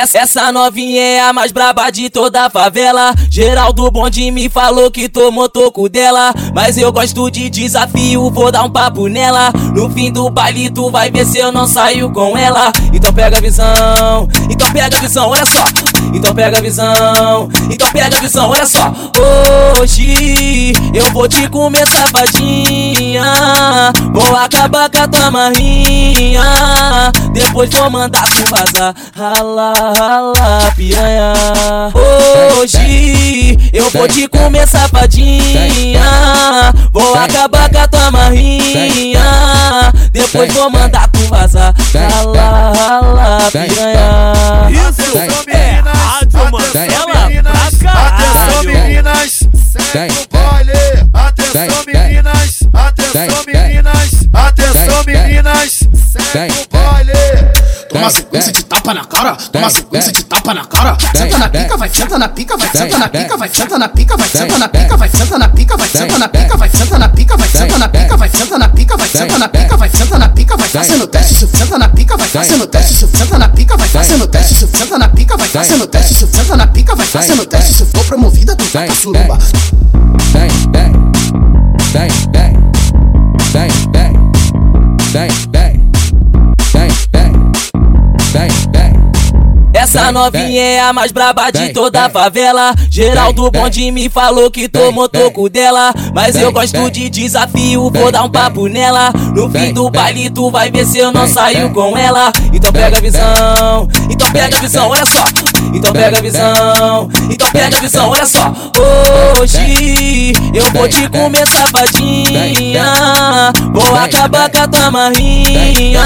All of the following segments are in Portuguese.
Essa, essa novinha é a mais braba de toda a favela. Geraldo Bonde me falou que tomou toco dela. Mas eu gosto de desafio, vou dar um papo nela. No fim do baile, tu vai ver se eu não saio com ela. Então pega a visão, então pega a visão, olha só. Então pega a visão, então pega a visão, olha só. Hoje eu vou te comer safadinha. Vou acabar com a tua marrinha. Depois vou mandar tu vazar. Rala, rala, piranha. Hoje eu vou te comer safadinha. Vou acabar com a tua marrinha. Depois vou mandar tu vazar. Rala, rala, piranha. Isso é Rádio Mandela pra Atenção meninas, segue o Toma sequência de tapa na cara, toma sequência de tapa na cara. Senta na pica, vai, senta na pica, vai, senta na pica, vai, senta na pica, vai, senta na pica, vai, senta na pica, vai, senta na pica, vai, senta na pica, vai, senta na pica, vai, senta na pica, vai, senta na pica, vai, senta na pica, vai, fazendo teste, senta na pica, vai, fazendo teste, senta na pica, vai, fazendo teste, senta na pica, vai, fazendo teste, senta na pica, vai, fazendo teste. Se for promovida, tu vai suruba. Essa novinha é a mais braba de toda a favela. Geraldo Bonde me falou que tomou toco dela. Mas eu gosto de desafio, vou dar um papo nela. No fim do baile, tu vai ver se eu não saio com ela. Então pega a visão, então pega a visão, olha só. Então pega a visão, então pega a visão, olha só. Hoje eu vou te comer safadinha. Vou acabar com a tua marrinha.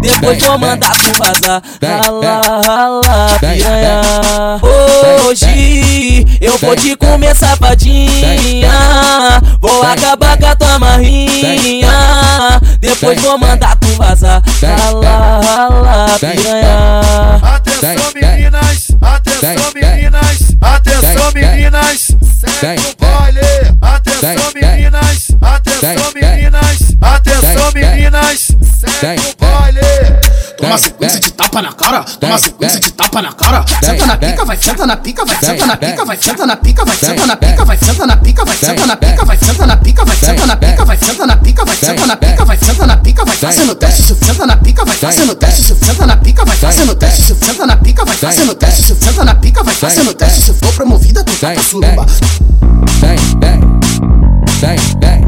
Depois vou mandar tu vazar. Rala, rala, piranha. Hoje eu vou te comer safadinha. Vou acabar com a tua marrinha. Depois vou mandar tu vazar. Rala, rala, piranha. Baile. Toma sequência de tapa na cara, toma sequência de tapa na cara. Senta na pica, vai, senta na pica, vai, senta na pica, vai, senta na pica, vai, senta na pica, vai, senta na pica, vai, senta na pica, vai, senta na pica, vai, senta na pica, vai, senta na pica, vai, senta na pica, vai, senta na pica, vai, fazendo teste, senta na pica, vai, fazendo teste, senta na pica, vai, fazendo teste, senta na pica, vai, fazendo teste, senta na pica, vai, fazendo teste. Se for promovida, tu pra suruba. Bang, bang, bang, bang,